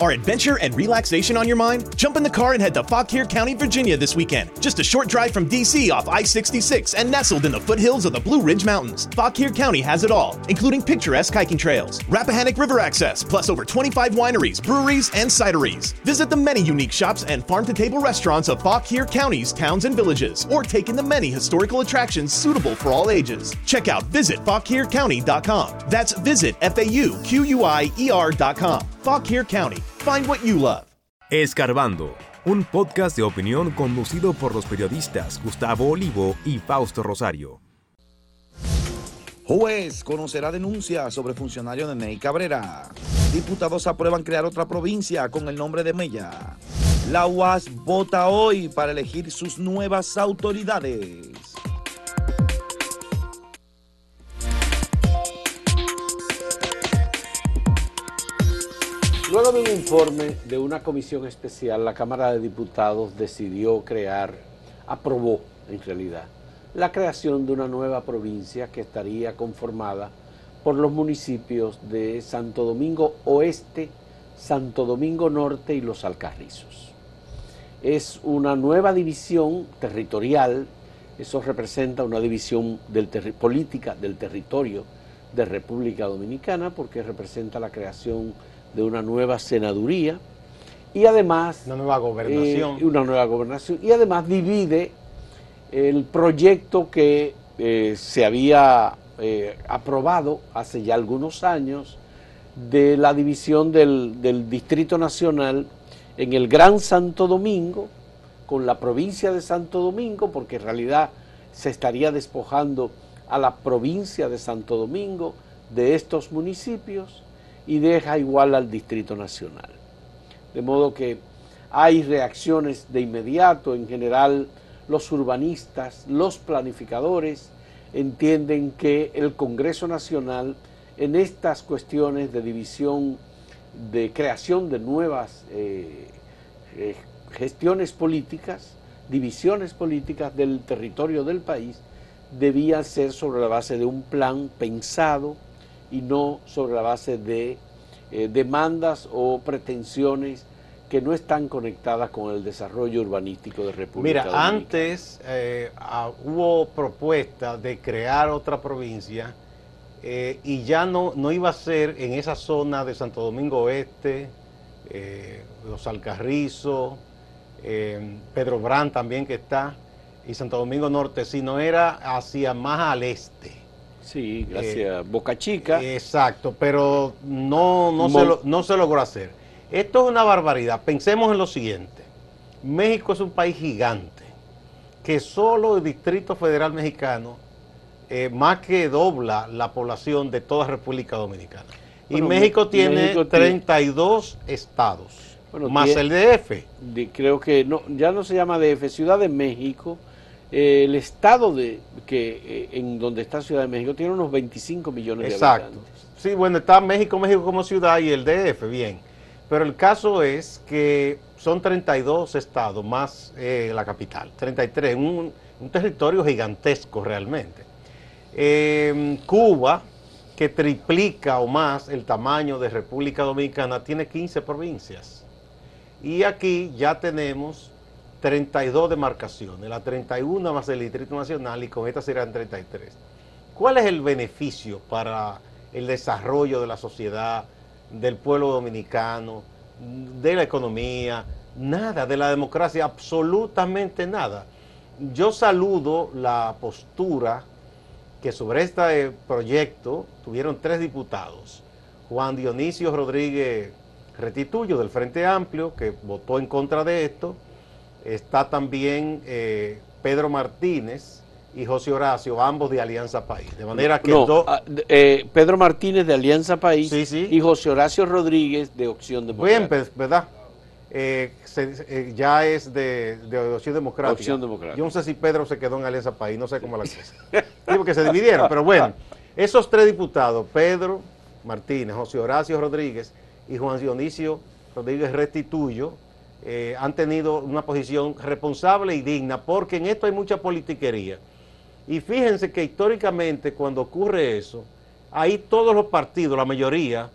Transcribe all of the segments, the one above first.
Are adventure and relaxation on your mind? Jump in the car and head to Fauquier County, Virginia this weekend. Just a short drive from DC off I 66 and nestled in the foothills of the Blue Ridge Mountains. Fauquier County has it all, including picturesque hiking trails, Rappahannock River access, plus over 25 wineries, breweries, and cideries. Visit the many unique shops and farm to table restaurants of Fauquier County's towns and villages, or take in the many historical attractions suitable for all ages. Check out visitfauquiercounty.com. That's visit F A U Q U I E R.com. Fauquier County. Find what you love. Escarbando, un podcast de opinión conducido por los periodistas Gustavo Olivo y Fausto Rosario. Juez conocerá denuncia sobre funcionario de Ney Cabrera. Diputados aprueban crear otra provincia con el nombre de Mella. La UAS vota hoy para elegir sus nuevas autoridades. Luego de un informe de una comisión especial, la Cámara de Diputados decidió crear, aprobó en realidad, la creación de una nueva provincia que estaría conformada por los municipios de Santo Domingo Oeste, Santo Domingo Norte y Los Alcarrizos. Es una nueva división territorial, eso representa una división del política del territorio de República Dominicana porque representa la creación de una nueva senaduría y además... Una nueva gobernación. Eh, una nueva gobernación. Y además divide el proyecto que eh, se había eh, aprobado hace ya algunos años de la división del, del Distrito Nacional en el Gran Santo Domingo, con la provincia de Santo Domingo, porque en realidad se estaría despojando a la provincia de Santo Domingo de estos municipios y deja igual al Distrito Nacional. De modo que hay reacciones de inmediato, en general los urbanistas, los planificadores entienden que el Congreso Nacional en estas cuestiones de división, de creación de nuevas eh, eh, gestiones políticas, divisiones políticas del territorio del país, debía ser sobre la base de un plan pensado, y no sobre la base de eh, demandas o pretensiones que no están conectadas con el desarrollo urbanístico de República Mira, antes eh, ah, hubo propuesta de crear otra provincia eh, y ya no, no iba a ser en esa zona de Santo Domingo Oeste, Los Alcarrizos, Pedro Brán también que está, y Santo Domingo Norte, sino era hacia más al este. Sí, gracias. Boca Chica. Exacto, pero no, no, se no se logró hacer. Esto es una barbaridad. Pensemos en lo siguiente. México es un país gigante, que solo el Distrito Federal Mexicano eh, más que dobla la población de toda República Dominicana. y México tiene 32 estados, más el DF. creo que no, ya no se llama DF, Ciudad de México el estado de que eh, en donde está Ciudad de México tiene unos 25 millones de habitantes. Sí, bueno, está México, México como ciudad y el DF, bien. Pero el caso es que son 32 estados más eh, la capital, 33, un, un territorio gigantesco realmente. Em, Cuba, que triplica o más el tamaño de República Dominicana, tiene 15 provincias. Y aquí ya tenemos 32 demarcaciones, la 31 más el Distrito Nacional y con esta serán 33. ¿Cuál es el beneficio para el desarrollo de la sociedad, del pueblo dominicano, de la economía? Nada, de la democracia, absolutamente nada. Yo saludo la postura que sobre este proyecto tuvieron tres diputados. Juan Dionisio Rodríguez Retituyo del Frente Amplio, que votó en contra de esto, Está también eh, Pedro Martínez y José Horacio, ambos de Alianza País. De manera que ah, eh, Pedro Martínez de Alianza País y José Horacio Rodríguez de Opción Democrática. Bien, pues, ¿verdad? Eh, ya es de, Opción Democrática. Opción Democrática. Yo no sé si Pedro se quedó en Alianza País, no sé cómo la cosa. Digo que se dividieron, pero bueno, esos tres diputados, Pedro Martínez, José Horacio Rodríguez y Juan Dionisio Rodríguez Restituyo, eh, han tenido una posición responsable y digna, porque en esto hay mucha politiquería. Y fíjense que históricamente cuando ocurre eso, ahí todos los partidos, la mayoría,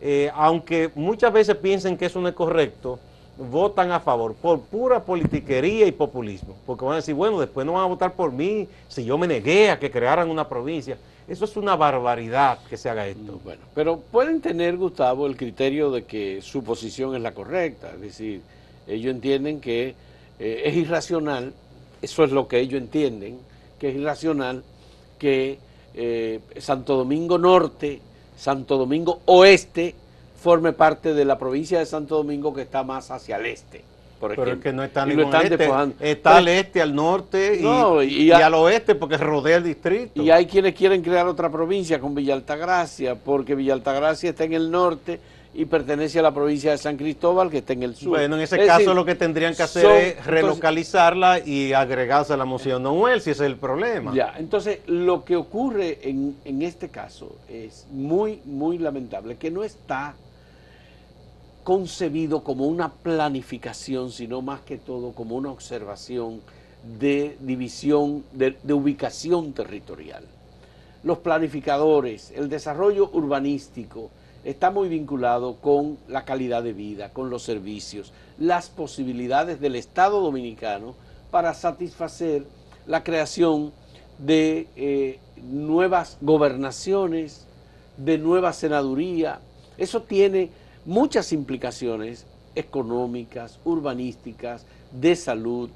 eh, aunque muchas veces piensen que eso no es correcto, votan a favor por pura politiquería y populismo. Porque van a decir, bueno, después no van a votar por mí si yo me negué a que crearan una provincia. Eso es una barbaridad que se haga esto. Bueno, pero pueden tener, Gustavo, el criterio de que su posición es la correcta. Es decir, ellos entienden que eh, es irracional, eso es lo que ellos entienden, que es irracional que eh, Santo Domingo Norte, Santo Domingo Oeste, forme parte de la provincia de Santo Domingo que está más hacia el este. Por Pero ejemplo. es que no está ningún están este, despojando. está al este, al norte y, No, y- y al oeste porque rodea el distrito. Y hay quienes quieren crear otra provincia con Villa Altagracia, porque Villa Altagracia está en el norte y pertenece a la provincia de San Cristóbal, que está en el sur. Bueno, en ese Es caso decir, lo que tendrían que hacer son- es entonces- relocalizarla y agregarse a la moción Noel, si ese es el problema. Ya, entonces lo que ocurre en, en este caso es muy, muy lamentable, que no está concebido como una planificación, sino más que todo como una observación de división, de, de ubicación territorial. Los planificadores, el desarrollo urbanístico está muy vinculado con la calidad de vida, con los servicios, las posibilidades del Estado dominicano para satisfacer la creación de eh, nuevas gobernaciones, de nueva senaduría. Eso tiene muchas implicaciones económicas, urbanísticas, de salud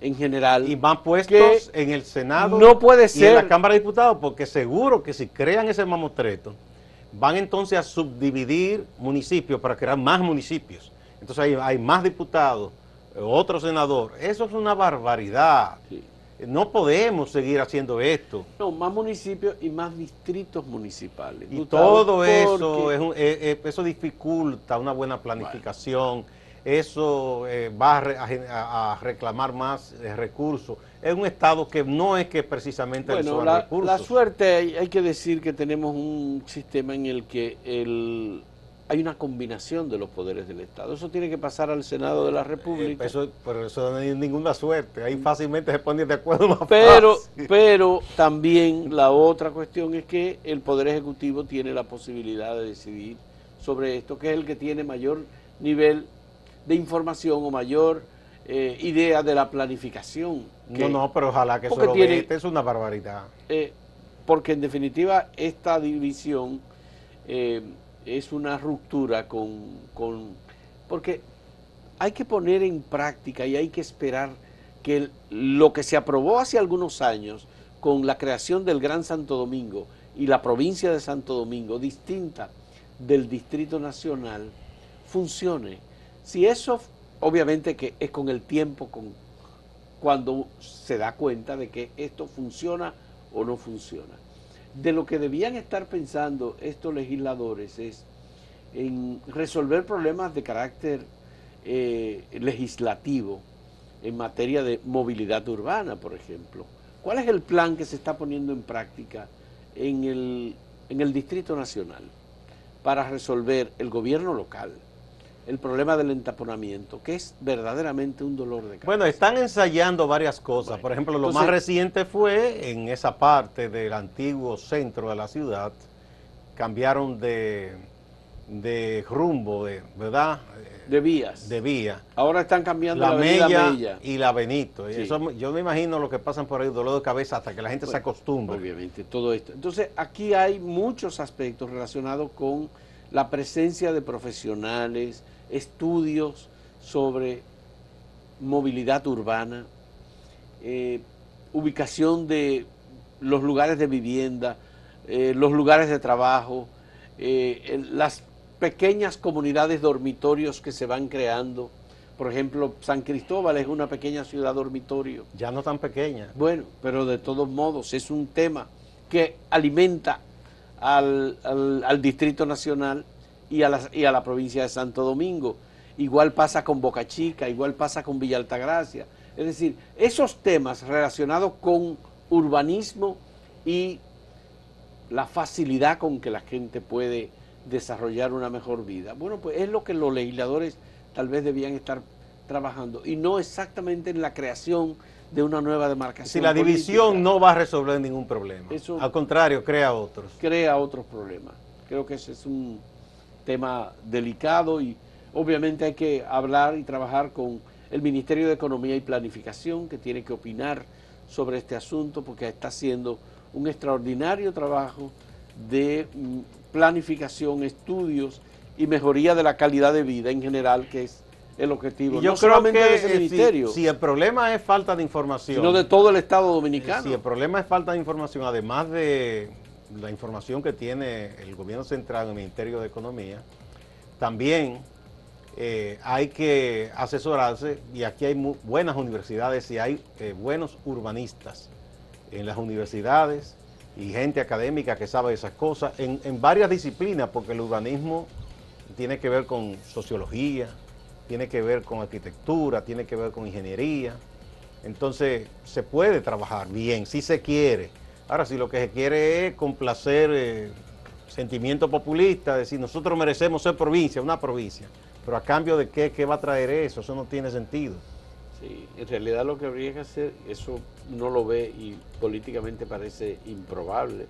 en general. Y van puestos en el Senado no puede y en ser- la Cámara de Diputados, porque seguro que si crean ese mamotreto, van entonces a subdividir municipios para crear más municipios. Entonces hay, hay más diputados, eh, otro senador. Eso es una barbaridad. Sí. No podemos seguir haciendo esto. No, más municipios y más distritos municipales. Y todo eso, es un- eh, eh, eso dificulta una buena planificación, eso eh, va a, a a- a reclamar más eh, recursos. Es un Estado que no es que precisamente Bueno, la, recursos. la suerte, hay, hay que decir que tenemos un sistema en el que el, hay una combinación de los poderes del Estado. Eso tiene que pasar al Senado de la Eh, República. eso, pero eso no hay ninguna suerte. Ahí fácilmente se ponen de acuerdo más pero, fácil. pero también la otra cuestión es que el Poder Ejecutivo tiene la posibilidad de decidir sobre esto, que es el que tiene mayor nivel de información o mayor eh, idea de la planificación. Que- No, no, pero ojalá que eso porque lo tiene- vete, es una barbaridad. Eh, porque en definitiva esta división eh, es una ruptura con, con- Porque hay que poner en práctica y hay que esperar que el- lo que se aprobó hace algunos años con la creación del Gran Santo Domingo y la provincia de Santo Domingo, distinta del Distrito Nacional, funcione. Si eso, obviamente que es con el tiempo, con, cuando se da cuenta de que esto funciona o no funciona. De lo que debían estar pensando estos legisladores es en resolver problemas de carácter eh, legislativo en materia de movilidad urbana, por ejemplo. ¿Cuál es el plan que se está poniendo en práctica en el, en el Distrito Nacional para resolver el gobierno local, el problema del entaponamiento, que es verdaderamente un dolor de cabeza? Bueno, están ensayando varias cosas. Bueno, Por ejemplo, lo entonces- más reciente fue en esa parte del antiguo centro de la ciudad. Cambiaron de, de rumbo, de, ¿verdad? de vías. De vía. Ahora están cambiando La la, Mella, Mella. y la Benito. Sí. eso, yo me imagino lo que pasan por ahí, dolor de cabeza, hasta que la gente se Bueno, acostumbre. Obviamente, todo esto. Entonces, aquí hay muchos aspectos relacionados con la presencia de profesionales, estudios sobre movilidad urbana, eh, ubicación de los lugares de vivienda, eh, los lugares de trabajo, eh, las pequeñas comunidades dormitorios que se van creando. Por ejemplo, San Cristóbal es una pequeña ciudad dormitorio. Ya no tan pequeña. Bueno, pero de todos modos es un tema que alimenta al, al- al Distrito Nacional y a, la, y a la provincia de Santo Domingo. Igual pasa con Boca Chica, igual pasa con Villa Altagracia. Es decir, esos temas relacionados con urbanismo y la facilidad con que la gente puede desarrollar una mejor vida. Bueno, pues es lo que los legisladores tal vez debían estar trabajando y no exactamente en la creación de una nueva demarcación. Si la división no va a resolver ningún problema. Eso- Al contrario, crea otros. crea otros problemas. Creo que ese es un tema delicado y obviamente hay que hablar y trabajar con el Ministerio de Economía y Planificación que tiene que opinar sobre este asunto porque está haciendo un extraordinario trabajo de mm, planificación, estudios y mejoría de la calidad de vida en general, que es el objetivo. Y yo no creo solamente que de ese ministerio, si, si el problema es falta de información, sino de todo el Estado dominicano. si el problema es falta de información, además de la información que tiene el gobierno central en el Ministerio de Economía, también eh, hay que asesorarse y aquí hay buenas universidades y hay eh, buenos urbanistas en las universidades y gente académica que sabe esas cosas en varias disciplinas, porque el urbanismo tiene que ver con sociología, tiene que ver con arquitectura, tiene que ver con ingeniería. Entonces se puede trabajar bien, si se quiere. Ahora, si lo que se quiere es complacer eh, sentimiento populista, decir nosotros merecemos ser provincia, una provincia, pero a cambio de qué, qué va a traer eso, eso no tiene sentido. Sí, en realidad lo que habría que hacer, eso no lo ve y políticamente parece improbable,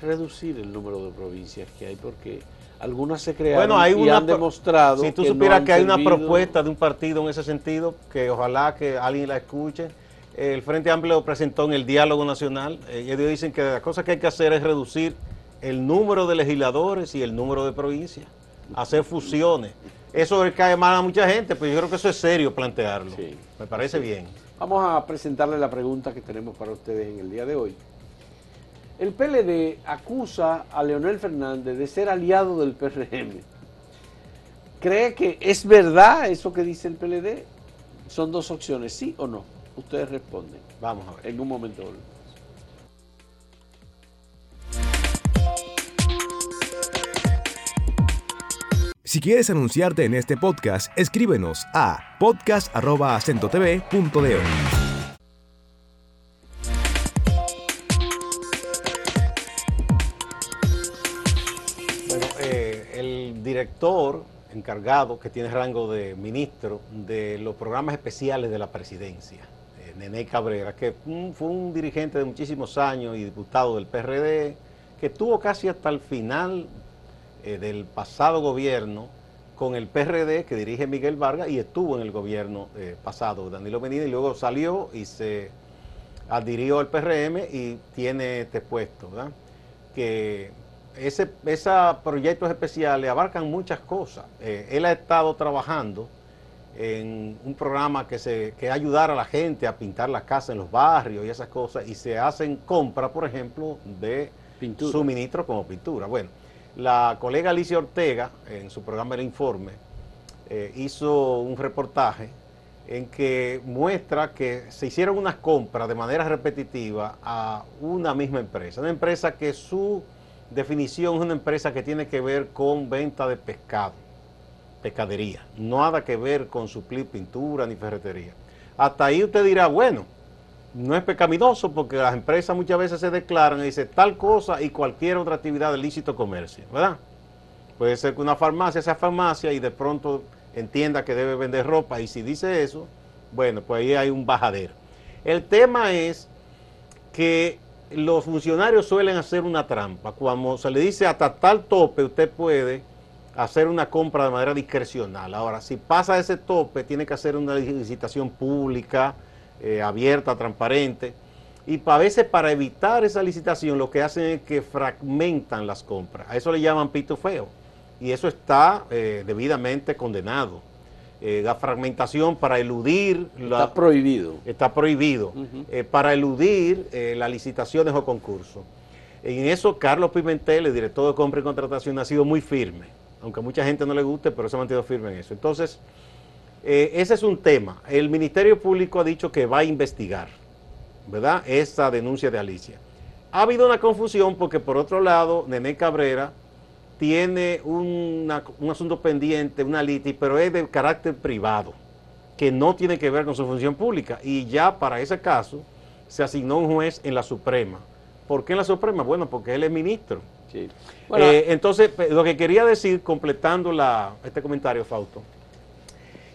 reducir el número de provincias que hay porque algunas se crearon Bueno, hay y una han pro- demostrado Si tú que supieras han que hay una propuesta de un partido en ese sentido, que ojalá que alguien la escuche. El Frente Amplio presentó en el diálogo nacional. Eh, ellos dicen que la cosa que hay que hacer es reducir el número de legisladores y el número de provincias, hacer fusiones. Eso le cae mal a mucha gente, pero yo creo que eso es serio plantearlo. Sí. Me parece bien. Vamos a presentarle la pregunta que tenemos para ustedes en el día de hoy. El PLD acusa a Leonel Fernández de ser aliado del PRM. ¿Cree que es verdad eso que dice el PLD? Son dos opciones, sí o no. Ustedes responden. Vamos a ver. En un momento volvemos. Si quieres anunciarte en este podcast, escríbenos a podcast.acentotv.de. Bueno, eh, el director encargado, que tiene rango de ministro de los programas especiales de la presidencia, Nene Cabrera, que fue un dirigente de muchísimos años y diputado del PRD, que estuvo casi hasta el final eh, del pasado gobierno con el PRD que dirige Miguel Vargas y estuvo en el gobierno eh, pasado, Danilo Medina, y luego salió y se adhirió al PRM y tiene este puesto, ¿verdad? Que ese, esos proyectos especiales abarcan muchas cosas. Eh, él ha estado trabajando en un programa que, se, que ayudar a la gente a pintar las casas en los barrios y esas cosas, y se hacen compras, por ejemplo, de Pintura. suministros como pintura. Bueno, la colega Alicia Ortega, en su programa El Informe, eh, hizo un reportaje en que muestra que se hicieron unas compras de manera repetitiva a una misma empresa. Una empresa que su definición es una empresa que tiene que ver con venta de pescado, pescadería. Nada que ver con suplir pintura ni ferretería. Hasta ahí usted dirá, bueno, no es pecaminoso porque las empresas muchas veces se declaran y dicen tal cosa y cualquier otra actividad de lícito comercio, ¿verdad? Puede ser que una farmacia sea farmacia y de pronto entienda que debe vender ropa y si dice eso, bueno, pues ahí hay un bajadero. El tema es que los funcionarios suelen hacer una trampa. Cuando se le dice hasta tal tope, usted puede hacer una compra de manera discrecional. Ahora, si pasa ese tope, tiene que hacer una licitación pública, eh, abierta, transparente. Y a veces para evitar esa licitación lo que hacen es que fragmentan las compras. A eso le llaman pitufeo. Y eso está eh, debidamente condenado. Eh, la fragmentación para eludir... la- Está prohibido. está prohibido para eludir las licitaciones o concursos. En eso, Carlos Pimentel, el director de compra y contratación, ha sido muy firme, aunque a mucha gente no le guste, pero se ha mantenido firme en eso. Entonces, eh, ese es un tema. El Ministerio Público ha dicho que va a investigar, ¿verdad? Esa denuncia de Alicia. Ha habido una confusión porque, por otro lado, Nené Cabrera tiene un asunto pendiente, una litis, pero es de carácter privado que no tiene que ver con su función pública. Y ya para ese caso se asignó un juez en la Suprema. ¿Por qué en la Suprema? Bueno, porque él es ministro. Sí. Bueno, Eh, entonces, lo que quería decir, completando la, este comentario, Fausto,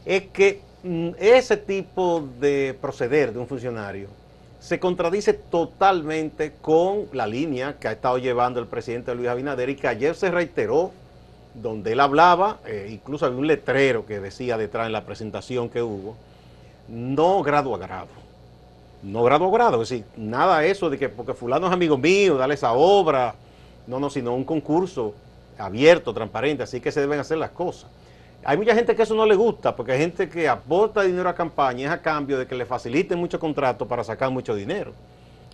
es que mm, ese tipo de proceder de un funcionario se contradice totalmente con la línea que ha estado llevando el presidente Luis Abinader y que ayer se reiteró donde él hablaba, eh, incluso había un letrero que decía detrás en la presentación que hubo, no grado a grado. No grado a grado, es decir, nada eso de que porque fulano es amigo mío, dale esa obra, no, no, sino un concurso abierto, transparente, así que se deben hacer las cosas. Hay mucha gente que eso no le gusta, porque hay gente que aporta dinero a campaña es a cambio de que le faciliten muchos contratos para sacar mucho dinero.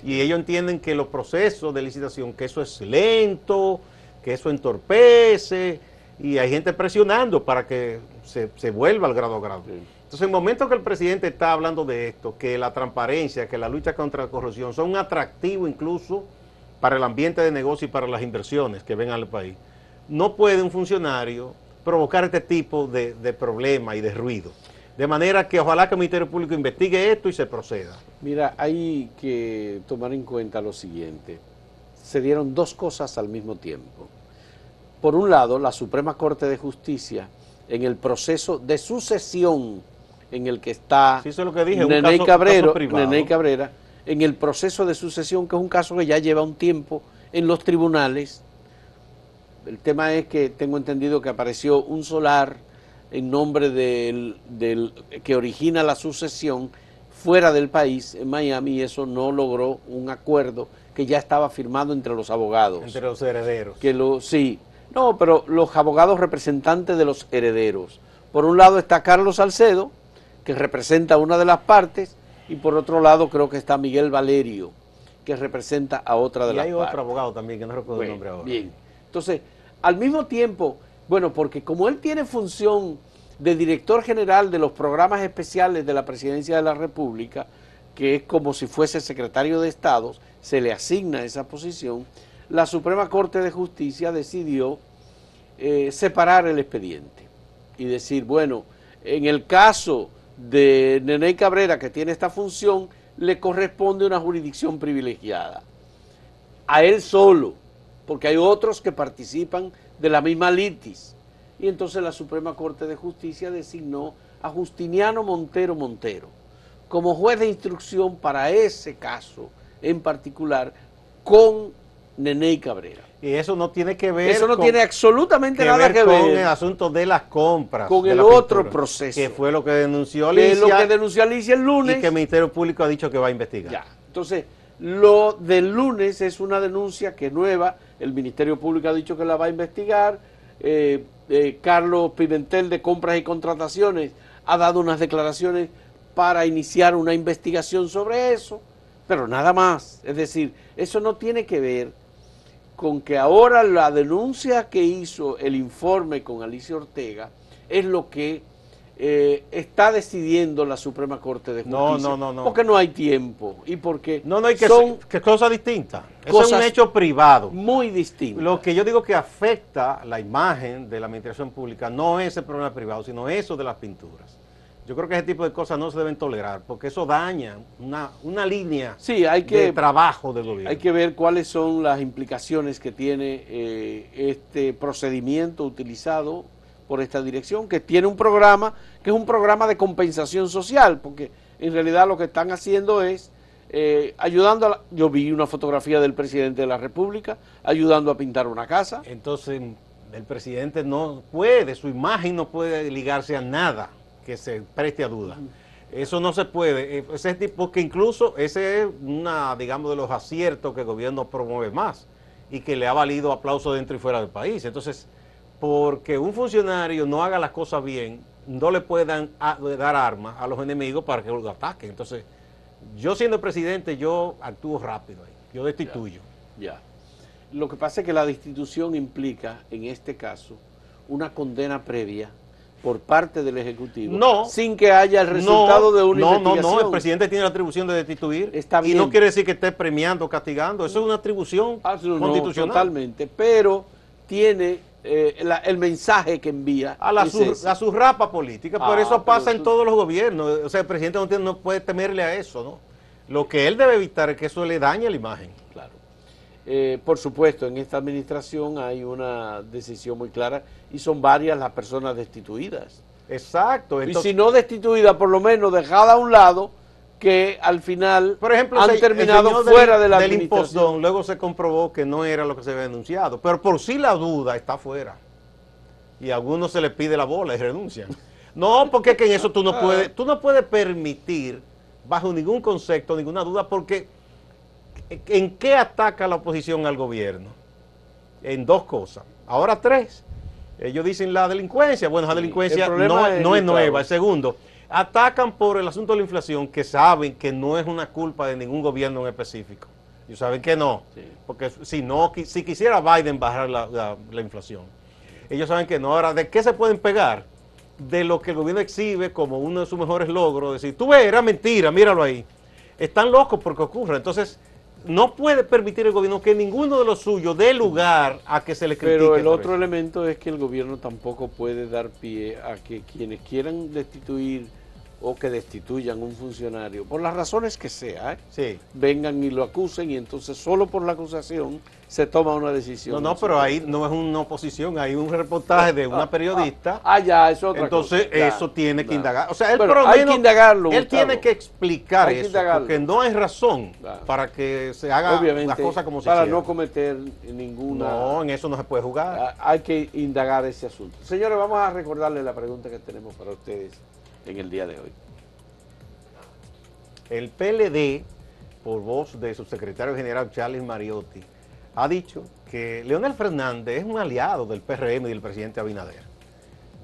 Y ellos entienden que los procesos de licitación, que eso es lento, que eso entorpece, y hay gente presionando para que se, vuelva al grado a grado. Entonces, en el momento que el presidente está hablando de esto, que la transparencia, que la lucha contra la corrupción son un atractivo incluso para el ambiente de negocio y para las inversiones que ven al país, no puede un funcionario provocar este tipo de, de problema y de ruido. De manera que ojalá que el Ministerio Público investigue esto y se proceda. Mira, hay que tomar en cuenta lo siguiente. Se dieron dos cosas al mismo tiempo. Por un lado, la Suprema Corte de Justicia, en el proceso de sucesión en el que está sí, es lo que dije, Nene, Cabrera, en el proceso de sucesión, que es un caso que ya lleva un tiempo en los tribunales, el tema es que tengo entendido que apareció un solar en nombre del, que origina la sucesión fuera del país, en Miami, y eso no logró un acuerdo que ya estaba firmado entre los abogados. Entre los herederos. Que lo, sí, no, pero los abogados representantes de los herederos. Por un lado está Carlos Salcedo, que representa una de las partes, y por otro lado creo que está Miguel Valerio, que representa a otra de las partes. Y hay otro abogado también, que no recuerdo el nombre ahora. Bien, entonces al mismo tiempo, bueno, porque como él tiene función de director general de los programas especiales de la Presidencia de la República, que es como si fuese secretario de Estado, se le asigna esa posición, la Suprema Corte de Justicia decidió eh, separar el expediente y decir, bueno, en el caso de Nene Cabrera, que tiene esta función, le corresponde una jurisdicción privilegiada. A él solo porque hay otros que participan de la misma litis. Y entonces la Suprema Corte de Justicia designó a Justiniano Montero Montero como juez de instrucción para ese caso en particular con Nene Cabrera. Y eso no tiene que ver. Eso no tiene absolutamente nada que ver con el asunto de las compras. Con el otro proceso. Que fue lo que denunció Alicia. Que es lo que denunció Alicia el lunes. Y que el Ministerio Público ha dicho que va a investigar. Ya. Entonces, lo del lunes es una denuncia que nueva, el Ministerio Público ha dicho que la va a investigar, eh, eh, Carlos Pimentel de Compras y Contrataciones ha dado unas declaraciones para iniciar una investigación sobre eso, pero nada más. Es decir, eso no tiene que ver con que ahora la denuncia que hizo el informe con Alicia Ortega es lo que eh, está decidiendo la Suprema Corte de Justicia. No, no, no, no. Porque no hay tiempo y porque no, no hay que son que cosas distintas. Eso es un hecho privado. Muy distinto. Lo que yo digo que afecta la imagen de la administración pública no es el problema privado, sino eso de las pinturas. Yo creo que ese tipo de cosas no se deben tolerar, porque eso daña una, una línea sí, hay que, de trabajo del gobierno. Hay que ver cuáles son las implicaciones que tiene eh, este procedimiento utilizado por esta dirección, que tiene un programa, que es un programa de compensación social, porque en realidad lo que están haciendo es eh, ayudando a yo vi una fotografía del presidente de la República ayudando a pintar una casa. Entonces el presidente no puede, su imagen no puede ligarse a nada que se preste a duda. Eso no se puede, eh, ese tipo que incluso ese es una, digamos, de los aciertos que el gobierno promueve más y que le ha valido aplauso dentro y fuera del país. Entonces, porque un funcionario no haga las cosas bien, no le puedan dar armas a los enemigos para que lo ataquen. Entonces, yo siendo presidente, yo actúo rápido yo destituyo. Ya. Lo que pasa es que la destitución implica, en este caso, una condena previa por parte del Ejecutivo, no, sin que haya el resultado de una no, investigación. No, no, el presidente tiene la atribución de destituir Está y no quiere decir que esté premiando castigando, eso es una atribución ah, constitucional. totalmente, pero tiene eh, el mensaje que envía. A la, su, rapa política, por ah, eso pasa en todos los gobiernos. O sea, el presidente no, no, puede temerle a eso, ¿no? Lo que él debe evitar es que eso le dañe la imagen. Eh, por supuesto, en esta administración hay una decisión muy clara y son varias las personas destituidas. Exacto. y si no destituidas, por lo menos dejada a un lado que al final Por ejemplo, han terminado fuera de la del impostón, luego se comprobó que no era lo que se había denunciado, pero por si la duda está fuera. y a algunos se les pide la bola y renuncian. No, porque es que en eso tú no puedes, tú no puedes permitir, bajo ningún concepto, ninguna duda, porque ¿en qué ataca la oposición al gobierno? En dos cosas. Ahora tres. Ellos dicen la delincuencia. Bueno, la delincuencia no, no es nueva. El segundo, atacan por el asunto de la inflación, que saben que no es una culpa de ningún gobierno en específico. Ellos saben que no, porque si no, si quisiera Biden bajar la, inflación, ellos saben que no. Ahora, ¿de qué se pueden pegar? De lo que el gobierno exhibe como uno de sus mejores logros, decir, tú ves, era mentira, míralo ahí. Están locos porque ocurre. Entonces, no puede permitir el gobierno que ninguno de los suyos dé lugar a que se le critique. Pero el otro elemento es que el gobierno tampoco puede dar pie a que quienes quieran destituir o que destituyan un funcionario, por las razones que sea, ¿eh? vengan y lo acusen y entonces solo por la acusación se toma una decisión. No, no, pero ahí no es una oposición, hay un reportaje de una ah, periodista. Ah, ya, eso otra Entonces eso tiene que indagar. O sea, él hay que indagarlo. Él tiene que explicar eso, porque no hay razón para que se haga las cosas como se Para no cometer ninguna... No, en eso no se puede jugar. Ah, hay que indagar ese asunto. Señores, vamos a recordarle la pregunta que tenemos para ustedes en el día de hoy. El PLD, por voz de su secretario general Charles Mariotti, ha dicho que Leonel Fernández es un aliado del PRM y del presidente Abinader.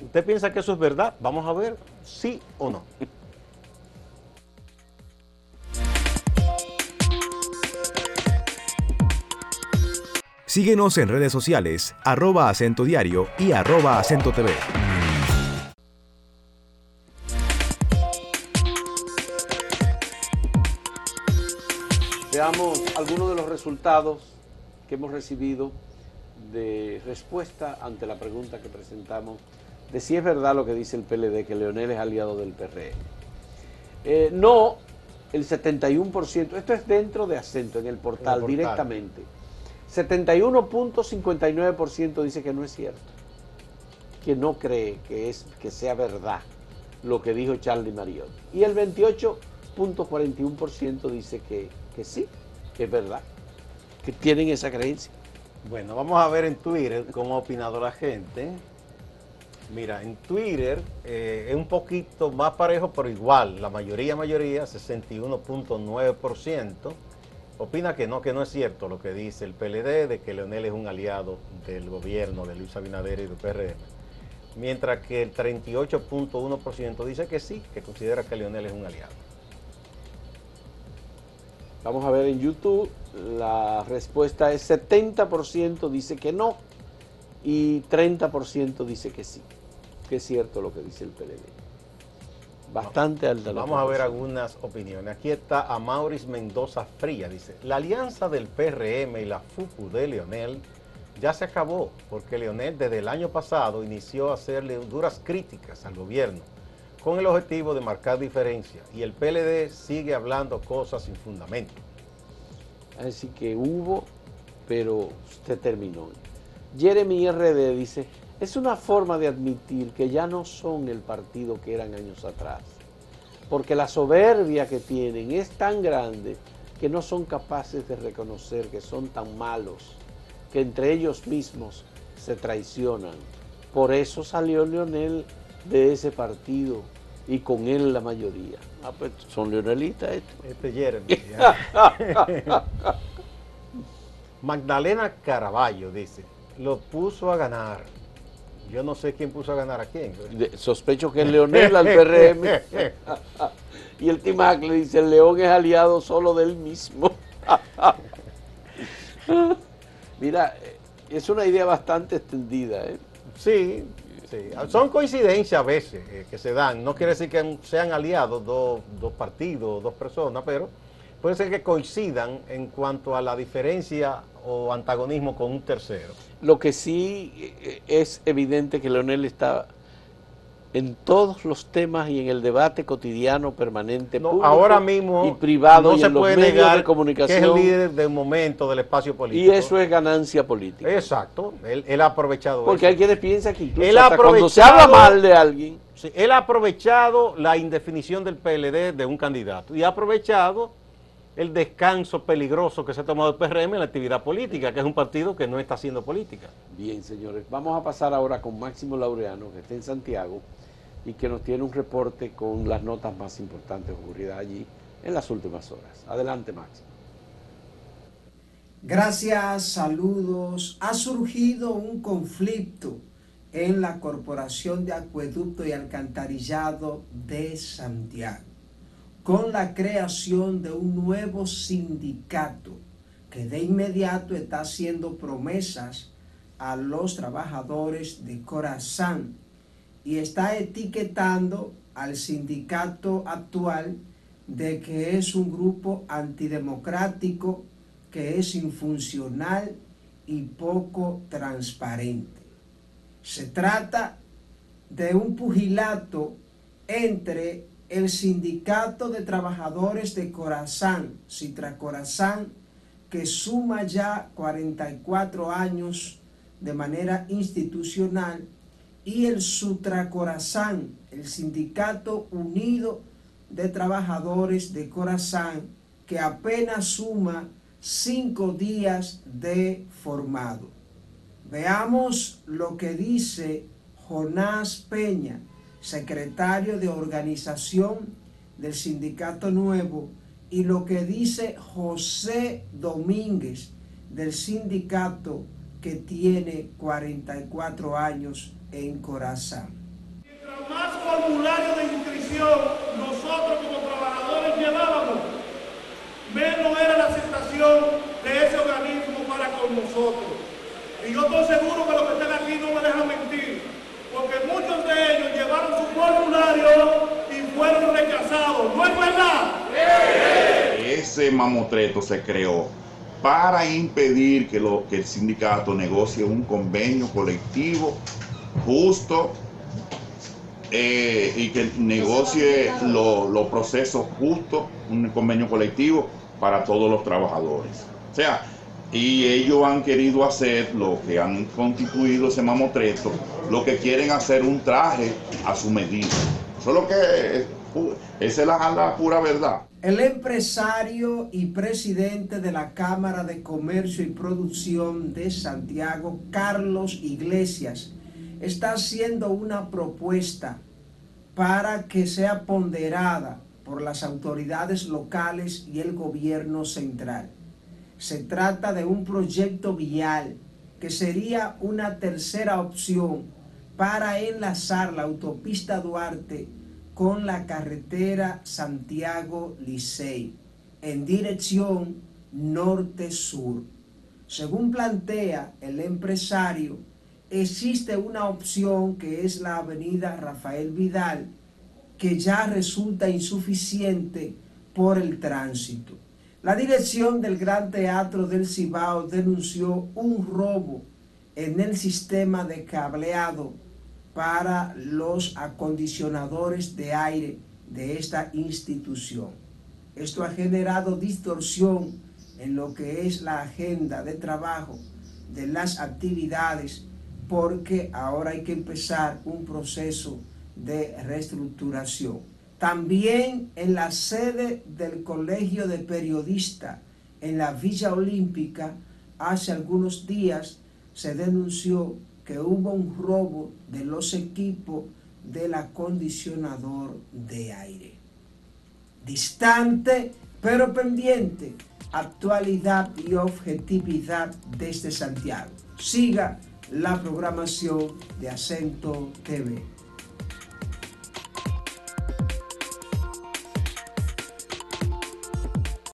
¿Usted piensa que eso es verdad? Vamos a ver sí o no. Síguenos en redes sociales, arroba acento diario y arroba acento TV. Veamos algunos de los resultados que hemos recibido de respuesta ante la pregunta que presentamos de si es verdad lo que dice el PLD, que Leonel es aliado del PRM. Eh, no, el 71%, esto es dentro de acento, en el portal, el portal. directamente. 71.59% dice que no es cierto, que no cree que, es, que sea verdad lo que dijo Charlie Mariot. Y el 28.41% dice que que sí, que es verdad, que tienen esa creencia. Bueno, vamos a ver en Twitter cómo ha opinado la gente. Mira, en Twitter eh, es un poquito más parejo, pero igual, la mayoría, mayoría, 61.9%, opina que no, que no es cierto lo que dice el PLD, de que Leonel es un aliado del gobierno de Luis Abinader y del PRM. Mientras que el 38.1% dice que sí, que considera que Leonel es un aliado. Vamos a ver en YouTube, la respuesta es 70% dice que no y 30% dice que sí, que es cierto lo que dice el PLD. Bastante alta la Vamos a ver algunas opiniones. Aquí está a Maurice Mendoza Fría, dice, la alianza del PRM y la FUPU de Leonel ya se acabó, porque Leonel desde el año pasado inició a hacerle duras críticas al gobierno con el objetivo de marcar diferencia y el PLD sigue hablando cosas sin fundamento. Así que hubo, pero se terminó. Jeremy RD dice, es una forma de admitir que ya no son el partido que eran años atrás, porque la soberbia que tienen es tan grande que no son capaces de reconocer que son tan malos, que entre ellos mismos se traicionan. Por eso salió Leonel de ese partido y con él la mayoría. Ah, pues son leonelistas estos. Este Jeremy. Magdalena Caraballo dice, lo puso a ganar. Yo no sé quién puso a ganar a quién. sospecho que es Leonel al PRM. y el Timac le dice, el León es aliado solo del mismo. Mira, es una idea bastante extendida. ¿eh? Sí, son coincidencias a veces eh, que se dan. No quiere decir que sean aliados dos, dos partidos, dos personas, pero puede ser que coincidan en cuanto a la diferencia o antagonismo con un tercero. Lo que sí eh, es evidente que Leonel está en todos los temas y en el debate cotidiano permanente público ahora mismo y privado no y se puede negar de comunicación que es el líder del momento del espacio político. y eso es ganancia política. Exacto él, ha aprovechado porque hay quienes piensan que incluso cuando se habla mal de alguien. Él ha aprovechado la indefinición del PLD de un candidato y ha aprovechado el descanso peligroso que se ha tomado el PRM en la actividad política, que es un partido que no está haciendo política. Bien, señores, vamos a pasar ahora con Máximo Laureano, que está en Santiago y que nos tiene un reporte con las notas más importantes ocurridas allí en las últimas horas. Adelante, Máximo. Gracias, saludos. Ha surgido un conflicto en la Corporación de Acueducto y Alcantarillado de Santiago con la creación de un nuevo sindicato que de inmediato está haciendo promesas a los trabajadores de Corazán y está etiquetando al sindicato actual de que es un grupo antidemocrático, que es infuncional y poco transparente. Se trata de un pugilato entre el Sindicato de Trabajadores de Corazán, Citra Corazán, que suma ya 44 años de manera institucional, y el Sutra Corazán, el Sindicato Unido de Trabajadores de Corazán, que apenas suma cinco días de formado. Veamos lo que dice Jonás Peña, secretario de organización del Sindicato Nuevo, y lo que dice José Domínguez del sindicato que tiene 44 años en Corazán. Mientras más formularios de inscripción nosotros como trabajadores llevábamos, menos era la aceptación de ese organismo para con nosotros. Y yo estoy seguro que los que están aquí no me dejan mentir porque muchos de ellos llevaron su formulario y fueron rechazados. ¿No es verdad? Ese mamotreto se creó para impedir que, lo, que el sindicato negocie un convenio colectivo justo eh, y que negocie los procesos justos, un convenio colectivo para todos los trabajadores. O sea, y ellos han querido hacer lo que han constituido ese mamotreto, lo que quieren hacer un traje a su medida. Eso es lo que esa es la pura verdad. El empresario y presidente de la Cámara de Comercio y Producción de Santiago, Carlos Iglesias, está haciendo una propuesta para que sea ponderada por las autoridades locales y el gobierno central. Se trata de un proyecto vial que sería una tercera opción para enlazar la autopista Duarte con la carretera Santiago-Licey en dirección norte-sur. Según plantea el empresario, existe una opción que es la avenida Rafael Vidal, que ya resulta insuficiente por el tránsito. La dirección del Gran Teatro del Cibao denunció un robo en el sistema de cableado para los acondicionadores de aire de esta institución. Esto ha generado distorsión en lo que es la agenda de trabajo de las actividades porque ahora hay que empezar un proceso de reestructuración. También en la sede del Colegio de Periodistas en la Villa Olímpica, hace algunos días se denunció que hubo un robo de los equipos del acondicionador de aire. Distante pero pendiente, actualidad y objetividad desde Santiago. Siga la programación de Acento TV.